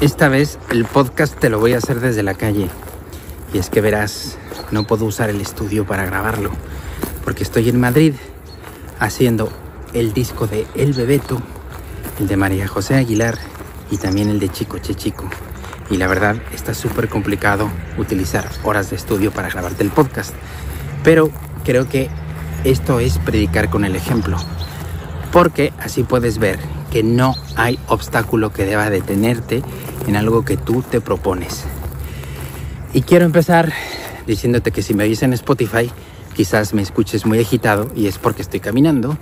Esta vez el podcast te lo voy a hacer desde la calle. Y es que verás, no puedo usar el estudio para grabarlo, porque estoy en Madrid haciendo el disco de El Bebeto, el de María José Aguilar y también el de Chico Che Chico. Y la verdad está súper complicado utilizar horas de estudio para grabarte el podcast. Pero creo que esto es predicar con el ejemplo. Porque así puedes ver que no hay obstáculo que deba detenerte en algo que tú te propones. Y quiero empezar diciéndote que si me oyes en Spotify, quizás me escuches muy agitado y es porque estoy caminando.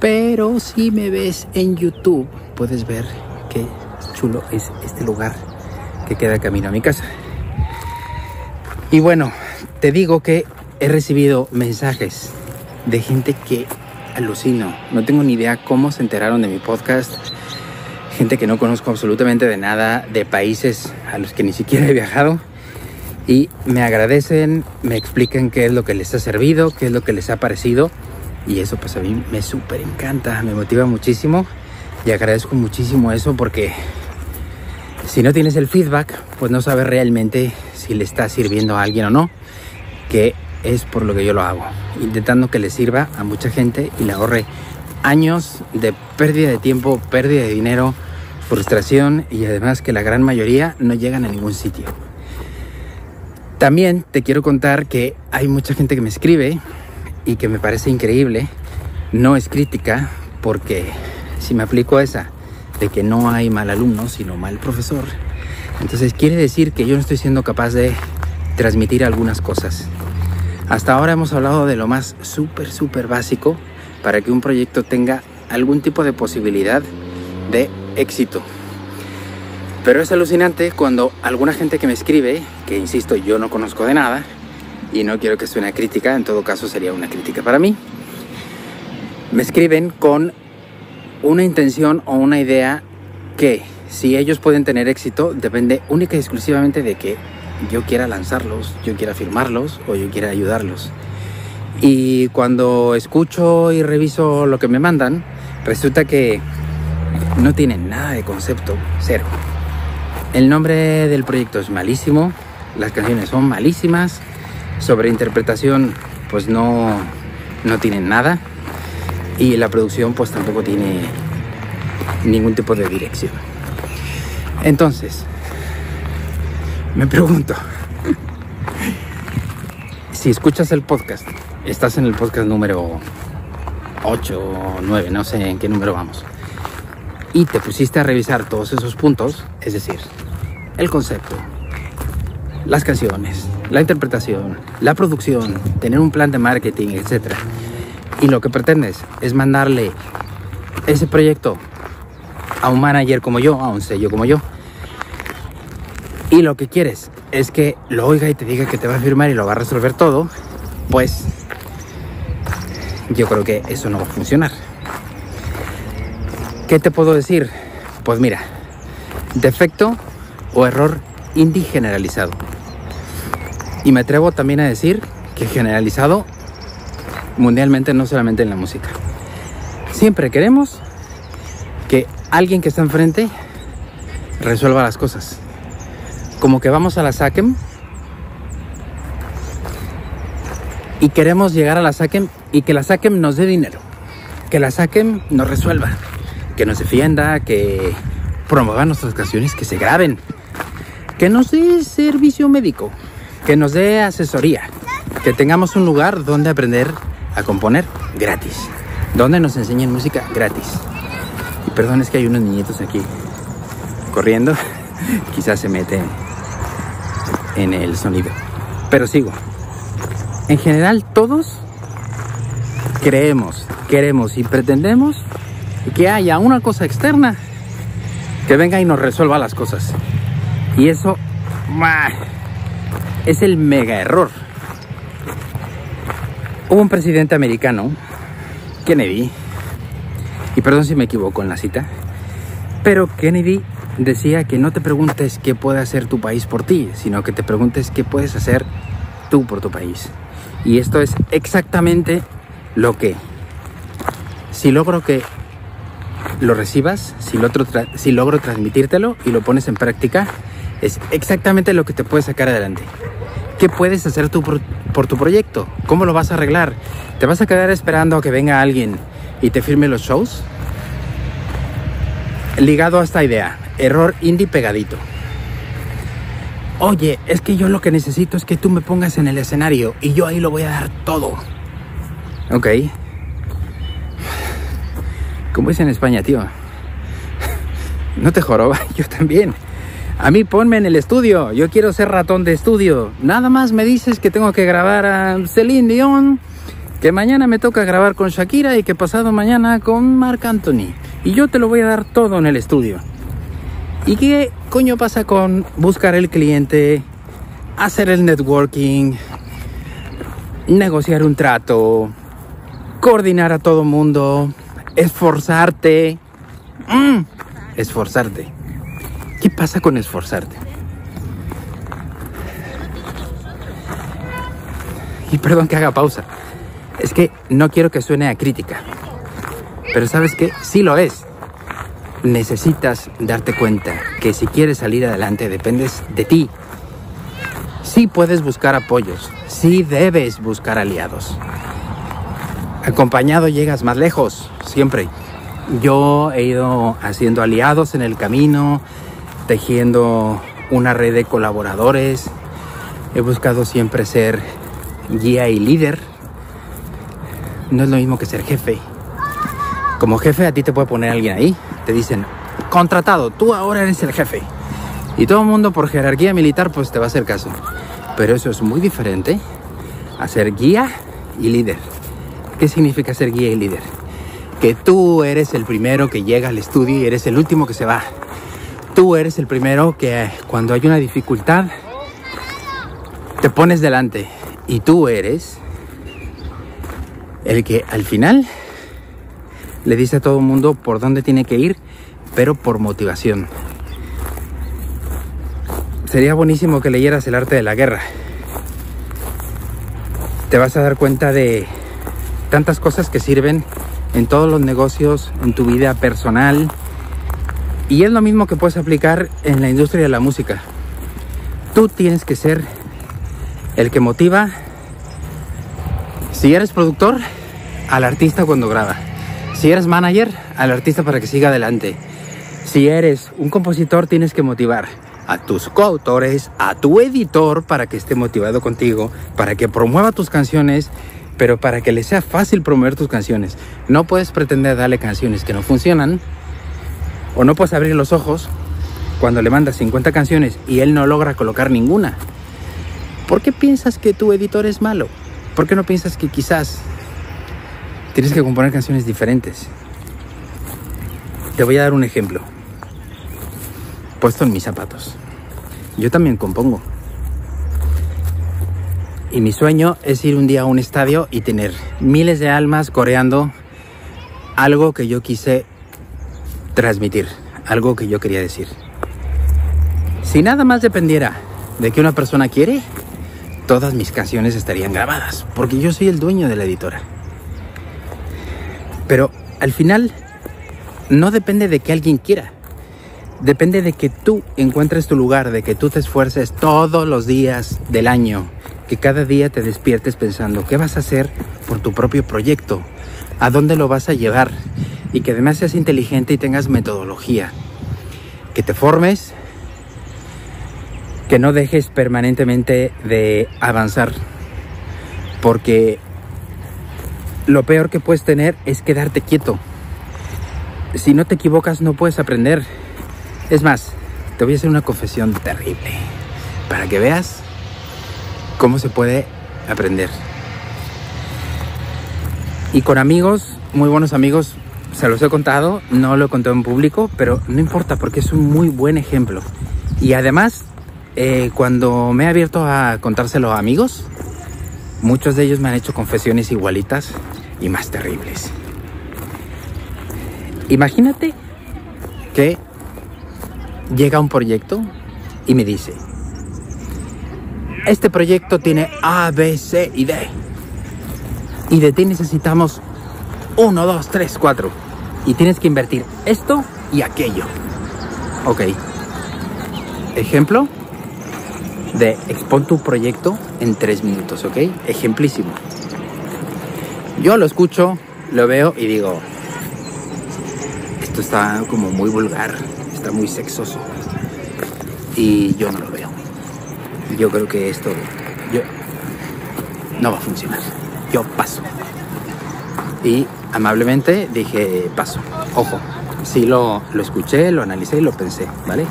Pero si me ves en YouTube, puedes ver qué chulo es este lugar que queda camino a mi casa. Y bueno, te digo que he recibido mensajes de gente que alucino. No tengo ni idea cómo se enteraron de mi podcast. Gente que no conozco absolutamente de nada, de países a los que ni siquiera he viajado. Y me agradecen, me explican qué es lo que les ha servido, qué es lo que les ha parecido. Y eso pues a mí me súper encanta, me motiva muchísimo. Y agradezco muchísimo eso porque si no tienes el feedback, pues no sabes realmente si le está sirviendo a alguien o no. Que es por lo que yo lo hago, intentando que le sirva a mucha gente y le ahorre años de pérdida de tiempo, pérdida de dinero, frustración y además que la gran mayoría no llegan a ningún sitio. También te quiero contar que hay mucha gente que me escribe y que me parece increíble. No es crítica porque si me aplico esa de que no hay mal alumno sino mal profesor, entonces quiere decir que yo no estoy siendo capaz de transmitir algunas cosas. Hasta ahora hemos hablado de lo más súper, súper básico para que un proyecto tenga algún tipo de posibilidad de éxito. Pero es alucinante cuando alguna gente que me escribe, que insisto yo no conozco de nada, y no quiero que sea una crítica, en todo caso sería una crítica para mí, me escriben con una intención o una idea que si ellos pueden tener éxito depende única y exclusivamente de que yo quiera lanzarlos, yo quiera firmarlos o yo quiera ayudarlos. Y cuando escucho y reviso lo que me mandan, resulta que no tienen nada de concepto, cero. El nombre del proyecto es malísimo, las canciones son malísimas, sobre interpretación pues no, no tienen nada y la producción pues tampoco tiene ningún tipo de dirección. Entonces, me pregunto, si escuchas el podcast, estás en el podcast número 8 o 9, no sé en qué número vamos, y te pusiste a revisar todos esos puntos, es decir, el concepto, las canciones, la interpretación, la producción, tener un plan de marketing, etc. Y lo que pretendes es mandarle ese proyecto a un manager como yo, a un sello como yo, y lo que quieres es que lo oiga y te diga que te va a firmar y lo va a resolver todo, pues yo creo que eso no va a funcionar. ¿Qué te puedo decir? Pues mira, defecto o error indie generalizado. Y me atrevo también a decir que generalizado mundialmente, no solamente en la música. Siempre queremos que alguien que está enfrente resuelva las cosas como que vamos a la SACEM y queremos llegar a la SACEM y que la SACEM nos dé dinero, que la SACEM nos resuelva, que nos defienda, que promueva nuestras canciones, que se graben, que nos dé servicio médico, que nos dé asesoría, que tengamos un lugar donde aprender a componer gratis, donde nos enseñen música gratis. Y perdón, es que hay unos niñitos aquí corriendo, quizás se meten en el sonido. Pero sigo. En general todos creemos, queremos y pretendemos que haya una cosa externa que venga y nos resuelva las cosas. Y eso es el mega error. Hubo un presidente americano, Kennedy, y perdón si me equivoco en la cita, pero Kennedy decía que no te preguntes qué puede hacer tu país por ti, sino que te preguntes qué puedes hacer tú por tu país. Y esto es exactamente lo que, si logro que lo recibas, si, logro transmitírtelo y lo pones en práctica, es exactamente lo que te puede sacar adelante. ¿Qué puedes hacer tú por, por, tu proyecto? ¿Cómo lo vas a arreglar? ¿Te vas a quedar esperando a que venga alguien y te firme los shows? Ligado a esta idea, error indie pegadito. Oye, es que yo lo que necesito es que tú me pongas en el escenario y yo ahí lo voy a dar todo. Ok. ¿Cómo es en España, tío? No te joroba, yo también. A mí ponme en el estudio, yo quiero ser ratón de estudio. Nada más me dices que tengo que grabar a Celine Dion, que mañana me toca grabar con Shakira y que pasado mañana con Marc Anthony. Y yo te lo voy a dar todo en el estudio. ¿Y qué coño pasa con buscar el cliente, hacer el networking, negociar un trato, coordinar a todo mundo, esforzarte? Mm, esforzarte. ¿Qué pasa con esforzarte? Y perdón que haga pausa. Es que no quiero que suene a crítica. Pero sabes que sí lo es. Necesitas darte cuenta que si quieres salir adelante dependes de ti. Sí puedes buscar apoyos. Sí debes buscar aliados. Acompañado llegas más lejos, siempre. Yo he ido haciendo aliados en el camino, tejiendo una red de colaboradores. He buscado siempre ser guía y líder. No es lo mismo que ser jefe. Como jefe a ti te puede poner alguien ahí. Te dicen, contratado, tú ahora eres el jefe. Y todo el mundo por jerarquía militar pues te va a hacer caso. Pero eso es muy diferente a ser guía y líder. ¿Qué significa ser guía y líder? Que tú eres el primero que llega al estudio y eres el último que se va. Tú eres el primero que cuando hay una dificultad te pones delante y tú eres el que al final le dice a todo el mundo por dónde tiene que ir, pero por motivación. Sería buenísimo que leyeras el arte de la guerra. Te vas a dar cuenta de tantas cosas que sirven en todos los negocios, en tu vida personal, y es lo mismo que puedes aplicar en la industria de la música. Tú tienes que ser el que motiva, si eres productor, al artista cuando graba. Si eres manager, al artista para que siga adelante. Si eres un compositor, tienes que motivar a tus coautores, a tu editor para que esté motivado contigo, para que promueva tus canciones, pero para que le sea fácil promover tus canciones. No puedes pretender darle canciones que no funcionan o no puedes abrir los ojos cuando le mandas 50 canciones y él no logra colocar ninguna. ¿Por qué piensas que tu editor es malo? ¿Por qué no piensas que quizás tienes que componer canciones diferentes? Te voy a dar un ejemplo. Puesto en mis zapatos. Yo también compongo. Y mi sueño es ir un día a un estadio y tener miles de almas coreando algo que yo quise transmitir, algo que yo quería decir. Si nada más dependiera de que una persona quiere, todas mis canciones estarían grabadas, porque yo soy el dueño de la editora. Pero al final no depende de que alguien quiera. Depende de que tú encuentres tu lugar, de que tú te esfuerces todos los días del año, que cada día te despiertes pensando qué vas a hacer por tu propio proyecto, a dónde lo vas a llevar, y que además seas inteligente y tengas metodología. Que te formes, que no dejes permanentemente de avanzar. Porque lo peor que puedes tener es quedarte quieto. Si no te equivocas no puedes aprender. Es más, te voy a hacer una confesión terrible para que veas cómo se puede aprender. Y con amigos, muy buenos amigos, se los he contado, no lo he contado en público, pero no importa porque es un muy buen ejemplo. Y además, eh, cuando me he abierto a contárselo a amigos, muchos de ellos me han hecho confesiones igualitas y más terribles. Imagínate que llega un proyecto y me dice, este proyecto tiene A, B, C y D. Y de ti necesitamos 1, 2, 3, 4 y tienes que invertir esto y aquello. Ok. Ejemplo de expon tu proyecto en tres minutos, ¿ok? Ejemplísimo. Yo lo escucho, lo veo y digo, esto está como muy vulgar, está muy sexoso. Y yo no lo veo. Yo creo que esto yo, no va a funcionar. Yo paso. Y amablemente dije, paso. Ojo, sí lo, lo escuché, lo analicé y lo pensé, ¿vale?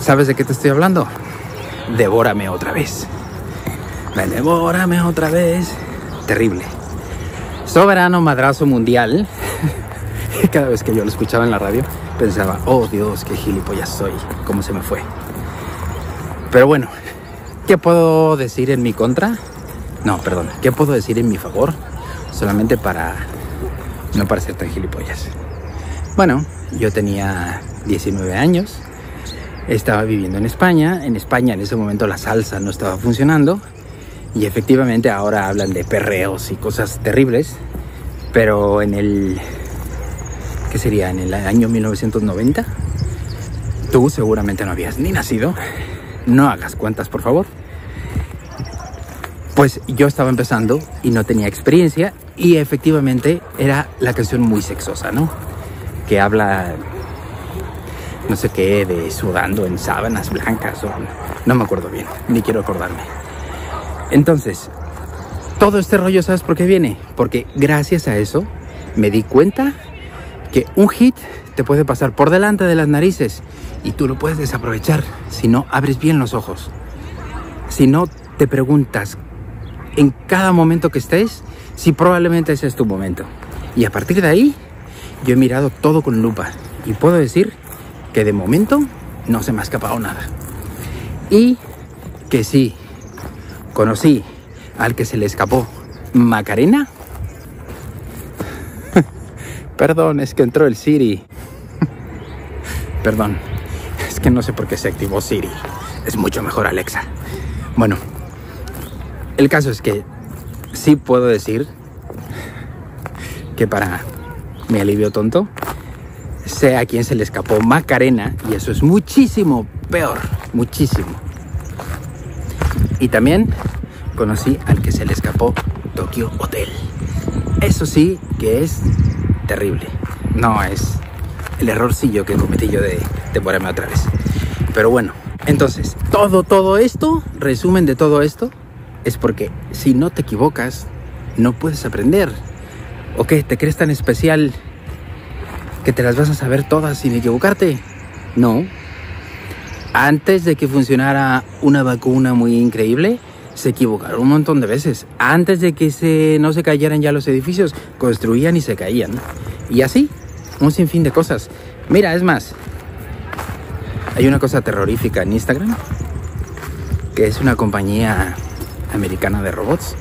¿Sabes de qué te estoy hablando? Devórame otra vez. Devórame otra vez. Terrible. Soberano madrazo mundial. Cada vez que yo lo escuchaba en la radio, pensaba, oh Dios, qué gilipollas soy. ¿Cómo se me fue? Pero bueno, ¿qué puedo decir en mi contra? No, perdón, ¿qué puedo decir en mi favor? Solamente para no parecer tan gilipollas. Bueno, yo tenía 19 años, estaba viviendo en España, en España en ese momento la salsa no estaba funcionando y efectivamente ahora hablan de perreos y cosas terribles, pero en el, ¿qué sería? En el año 1990, tú seguramente no habías ni nacido, no hagas cuentas por favor pues yo estaba empezando y no tenía experiencia y efectivamente era la canción muy sexosa, ¿no? Que habla, no sé qué, de sudando en sábanas blancas o no me acuerdo bien, ni quiero acordarme. Entonces, todo este rollo, ¿sabes por qué viene? Porque gracias a eso me di cuenta que un hit te puede pasar por delante de las narices y tú lo puedes desaprovechar si no abres bien los ojos. Si no te preguntas en cada momento que estés, si probablemente ese es tu momento. Y a partir de ahí, yo he mirado todo con lupa y puedo decir que de momento no se me ha escapado nada. Y que sí, conocí al que se le escapó Macarena. Perdón, es que entró el Siri. Perdón, es que no sé por qué se activó Siri. Es mucho mejor Alexa. Bueno, el caso es que sí puedo decir que para mi alivio tonto, sé a quién se le escapó Macarena y eso es muchísimo peor, muchísimo. Y también conocí al que se le escapó Tokyo Hotel. Eso sí que es terrible. No es el errorcillo que cometí yo de temporarme otra vez. Pero bueno, entonces, todo, todo esto, resumen de todo esto, es porque si no te equivocas, no puedes aprender. ¿O qué? ¿Te crees tan especial que te las vas a saber todas sin equivocarte? No. Antes de que funcionara una vacuna muy increíble, se equivocaron un montón de veces. Antes de que se, no se cayeran ya los edificios, construían y se caían. Y así, un sinfín de cosas. Mira, es más, hay una cosa terrorífica en Instagram, que es una compañía americana de robots.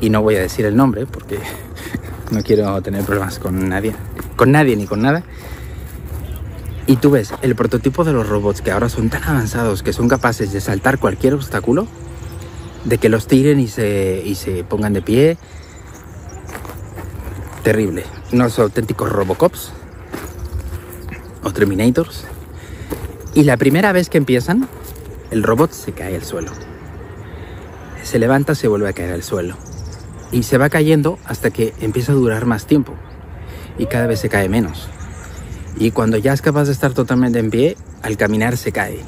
Y, no voy a decir el nombre porque no quiero tener problemas con nadie, con nadie ni con nada. Y tú ves el prototipo de los robots que ahora son tan avanzados que son capaces de saltar cualquier obstáculo, de que los tiren y se, y se pongan de pie. Terrible. Unos auténticos Robocops o Terminators. Y la primera vez que empiezan, el robot se cae al suelo se levanta, se vuelve a caer al suelo. Y se va cayendo hasta que empieza a durar más tiempo. Y cada vez se cae menos. Y cuando ya es capaz de estar totalmente en pie, al caminar se cae.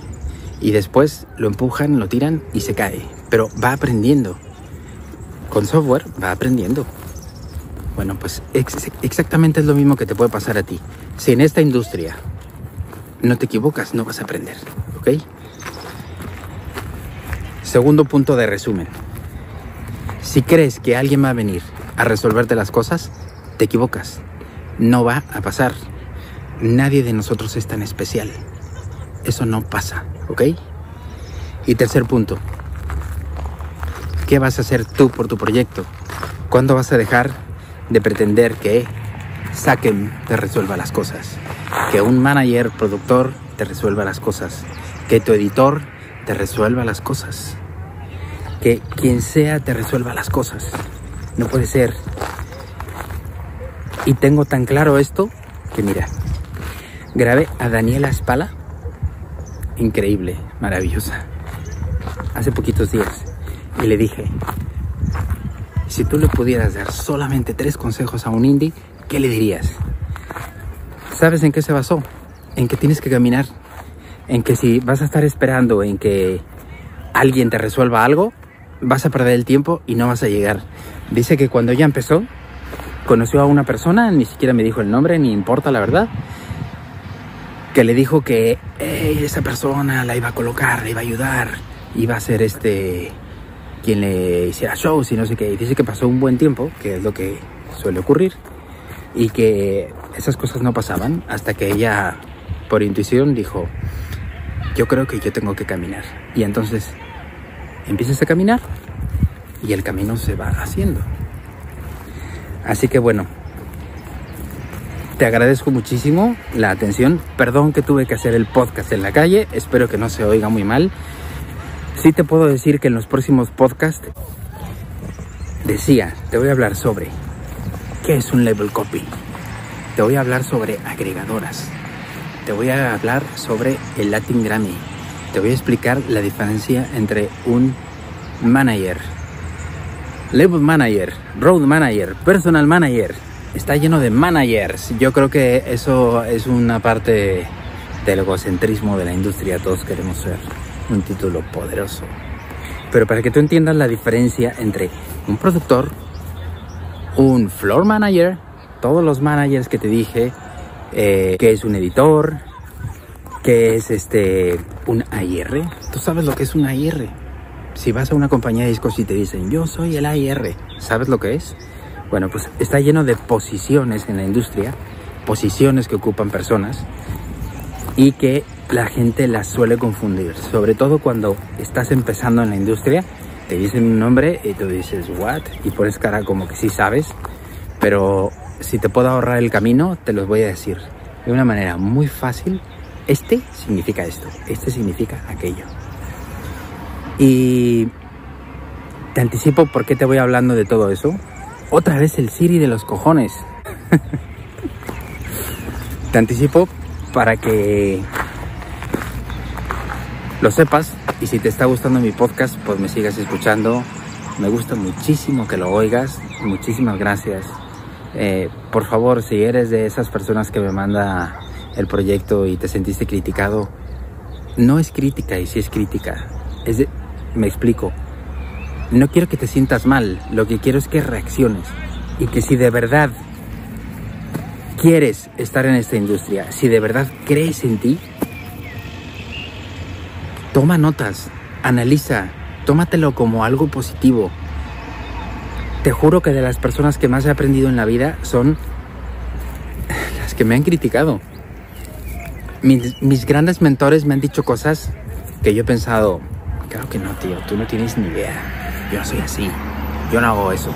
Y después lo empujan, lo tiran y se cae. Pero va aprendiendo. Con software va aprendiendo. Bueno, pues exactamente es lo mismo que te puede pasar a ti. Si en esta industria no te equivocas, no vas a aprender. ¿Ok? Segundo punto de resumen. Si crees que alguien va a venir a resolverte las cosas, te equivocas. No va a pasar. Nadie de nosotros es tan especial. Eso no pasa, ¿ok? Y tercer punto. ¿Qué vas a hacer tú por tu proyecto? ¿Cuándo vas a dejar de pretender que Saquen te resuelva las cosas? Que un manager, productor te resuelva las cosas. Que tu editor te resuelva las cosas que quien sea te resuelva las cosas. no puede ser. Y tengo tan claro esto que mira, grabé a Daniela Espala, increíble, maravillosa, hace poquitos días. Y le dije, si tú le pudieras dar solamente tres consejos a un indie, ¿qué le dirías? ¿Sabes en qué se basó? En que tienes que caminar. En que si vas a estar esperando en que alguien te resuelva algo, vas a perder el tiempo y no vas a llegar. Dice que cuando ya empezó, conoció a una persona, ni siquiera me dijo el nombre, ni importa la verdad, que le dijo que esa persona la iba a colocar, le iba a ayudar, iba a ser este quien le hiciera shows y no sé qué. Y dice que pasó un buen tiempo, que es lo que suele ocurrir, y que esas cosas no pasaban hasta que ella, por intuición, dijo, yo creo que yo tengo que caminar. Y entonces empiezas a caminar y el camino se va haciendo. Así que bueno, te agradezco muchísimo la atención. Perdón que tuve que hacer el podcast en la calle, espero que no se oiga muy mal. Sí te puedo decir que en los próximos podcasts decía, te voy a hablar sobre qué es un label copy. Te voy a hablar sobre agregadoras. Te voy a hablar sobre el Latin Grammy. Te voy a explicar la diferencia entre un manager, label manager, road manager, personal manager. Está lleno de managers. Yo creo que eso es una parte del egocentrismo de la industria. Todos queremos ser un título poderoso. Pero para que tú entiendas la diferencia entre un productor, un floor manager, todos los managers que te dije, eh, que es un editor, que es este un AIR. ¿Tú sabes lo que es un AIR? Si vas a una compañía de discos y te dicen, yo soy el AIR, ¿sabes lo que es? Bueno, pues está lleno de posiciones en la industria, posiciones que ocupan personas y que la gente las suele confundir, sobre todo cuando estás empezando en la industria, te dicen un nombre y tú dices, ¿what? Y pones cara como que sí sabes, pero si te puedo ahorrar el camino, te los voy a decir de una manera muy fácil. Este significa esto, este significa aquello. Y te anticipo por qué te voy hablando de todo eso. Otra vez el Siri de los cojones. te anticipo para que lo sepas y si te está gustando mi podcast, pues me sigas escuchando. Me gusta muchísimo que lo oigas. Muchísimas gracias. Eh, por favor, si eres de esas personas que me manda el proyecto y te sentiste criticado, no es crítica y si es crítica. Me explico. No quiero que te sientas mal. Lo que quiero es que reacciones. Y que si de verdad quieres estar en esta industria, si de verdad crees en ti, toma notas, analiza, tómatelo como algo positivo. Te juro que de las personas que más he aprendido en la vida son las que me han criticado. Mis, grandes mentores me han dicho cosas que yo he pensado, claro que no, tío, tú no tienes ni idea. Yo no soy así, yo no hago eso.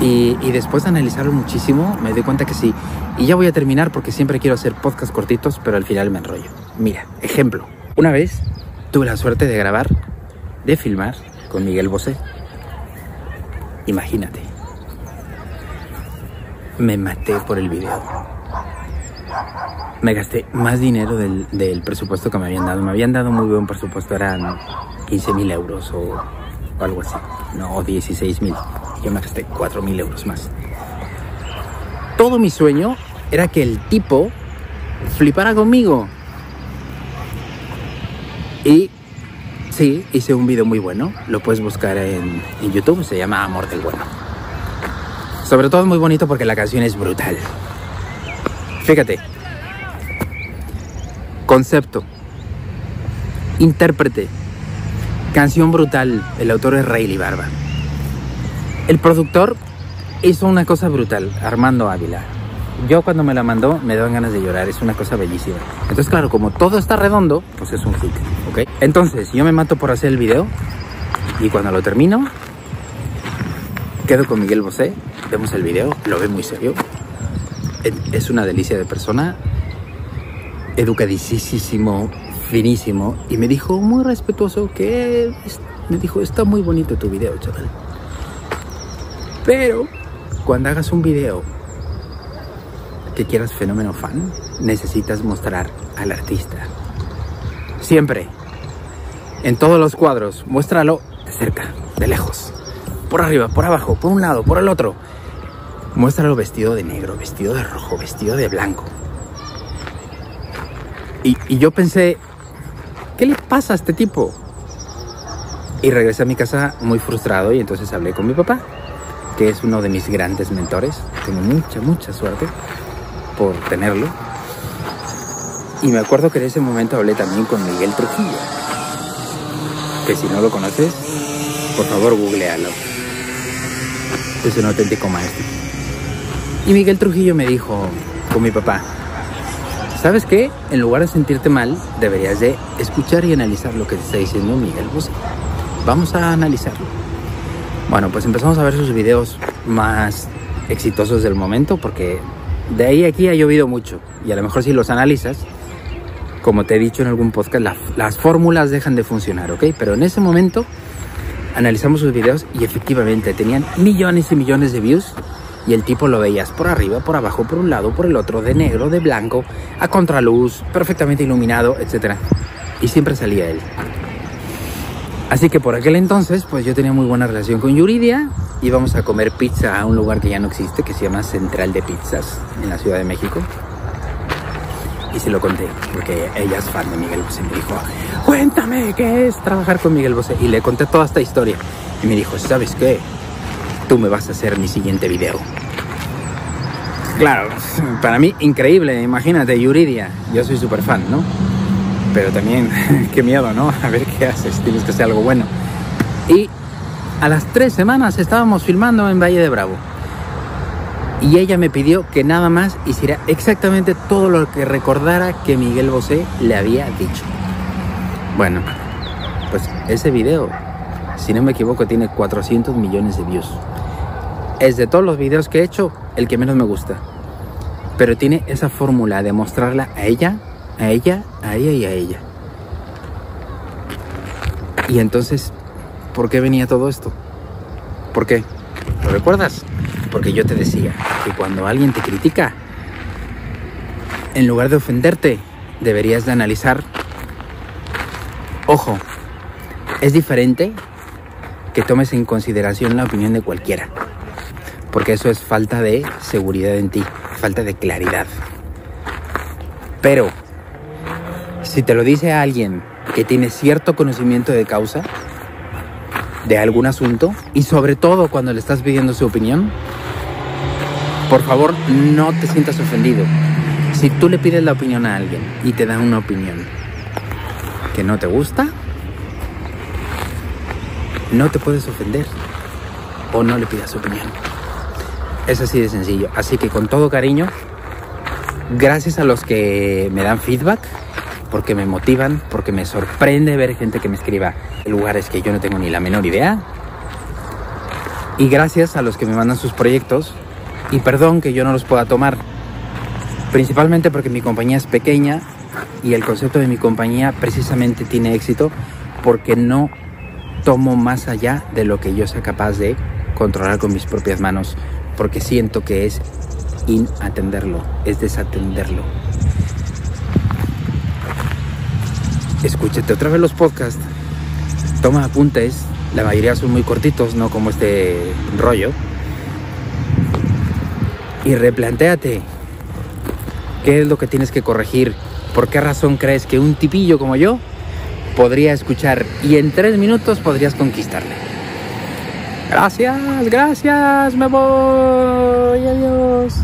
Y, después de analizarlo muchísimo, me doy cuenta que sí. Y ya voy a terminar porque siempre quiero hacer podcasts cortitos, pero al final me enrollo. Mira, ejemplo. Una vez tuve la suerte de grabar, de filmar con Miguel Bosé. Imagínate. Me maté por el video. Me gasté más dinero del, del presupuesto que me habían dado. Me habían dado muy buen presupuesto, eran 15 mil euros o, algo así. No, 16 mil. Yo me gasté 4 mil euros más. Todo mi sueño era que el tipo flipara conmigo. Y sí, hice un video muy bueno. Lo puedes buscar en, en YouTube. Se llama Amor del Bueno. Sobre todo muy bonito porque la canción es brutal. Fíjate. Concepto. Intérprete. Canción brutal. El autor es Rayleigh Barba. El productor hizo una cosa brutal, Armando Ávila. Yo cuando me la mandó me daban ganas de llorar, es una cosa bellísima. Entonces, claro, como todo está redondo, pues es un hit, ¿ok? Entonces, yo me mato por hacer el video y cuando lo termino, quedo con Miguel Bosé, vemos el video, lo ve muy serio. Es una delicia de persona, educadísimo, finísimo, y me dijo muy respetuoso que me dijo, está muy bonito tu video, chaval. Pero cuando hagas un video que quieras fenómeno fan, necesitas mostrar al artista. Siempre. En todos los cuadros, muéstralo de cerca, de lejos. Por arriba, por abajo, por un lado, por el otro. Muéstralo vestido de negro, vestido de rojo, vestido de blanco. Y, y yo pensé, ¿qué le pasa a este tipo? Y regresé a mi casa muy frustrado y entonces hablé con mi papá, que es uno de mis grandes mentores. Tengo mucha, mucha suerte por tenerlo. Y me acuerdo que en ese momento hablé también con Miguel Trujillo, que si no lo conoces, por favor googlealo. Es un auténtico maestro. Y Miguel Trujillo me dijo, con mi papá, ¿sabes qué? En lugar de sentirte mal, deberías de escuchar y analizar lo que te está diciendo Miguel Bosé. Vamos a analizarlo. Bueno, pues empezamos a ver sus videos más exitosos del momento porque de ahí a aquí ha llovido mucho y a lo mejor si los analizas, como te he dicho en algún podcast, las fórmulas dejan de funcionar, ¿ok? Pero en ese momento analizamos sus videos y efectivamente tenían millones y millones de views y el tipo lo veías por arriba, por abajo, por un lado, por el otro, de negro, de blanco, a contraluz, perfectamente iluminado, etc. Y siempre salía él. Así que por aquel entonces, pues yo tenía muy buena relación con Yuridia. Íbamos a comer pizza a un lugar que ya no existe, que se llama Central de Pizzas, en la Ciudad de México. Y se lo conté, porque ella es fan de Miguel Bosé. Me dijo, cuéntame qué es trabajar con Miguel Bosé. Y le conté toda esta historia. Y me dijo, ¿sabes qué? Tú me vas a hacer mi siguiente video. Claro, para mí increíble, imagínate, Yuridia. Yo soy súper fan, ¿no? pero también qué miedo, ¿no? A ver qué haces, tienes que hacer algo bueno. Y a las tres semanas estábamos filmando en Valle de Bravo. Y ella me pidió que nada más hiciera exactamente todo lo que recordara que Miguel Bosé le había dicho. Bueno, pues ese video, si no me equivoco, tiene 400 millones de views. Es de todos los videos que he hecho el que menos me gusta. Pero tiene esa fórmula de mostrarla a ella a ella, a ella y a ella. Y entonces, ¿por qué venía todo esto? ¿Por qué? ¿Lo recuerdas? Porque yo te decía que cuando alguien te critica, en lugar de ofenderte, deberías de analizar, ojo, es diferente que tomes en consideración la opinión de cualquiera, porque eso es falta de seguridad en ti, falta de claridad. Pero si te lo dice alguien que tiene cierto conocimiento de causa de algún asunto y sobre todo cuando le estás pidiendo su opinión, por favor no te sientas ofendido. Si tú le pides la opinión a alguien y te da una opinión que no te gusta, no te puedes ofender o no le pidas su opinión. Es así de sencillo. Así que con todo cariño, gracias a los que me dan feedback, porque me motivan, porque me sorprende ver gente que me escriba lugares que yo no tengo ni la menor idea. Y gracias a los que me mandan sus proyectos. Y perdón que yo no los pueda tomar. Principalmente porque mi compañía es pequeña y el concepto de mi compañía precisamente tiene éxito porque no tomo más allá de lo que yo sea capaz de controlar con mis propias manos. Porque siento que es inatenderlo, es desatenderlo. escúchate otra vez los podcasts, toma apuntes, la mayoría son muy cortitos, no como este rollo, y replantéate. Qué es lo que tienes que corregir, por qué razón crees que un tipillo como yo podría escuchar y en tres minutos podrías conquistarle. Gracias, gracias, me voy, adiós.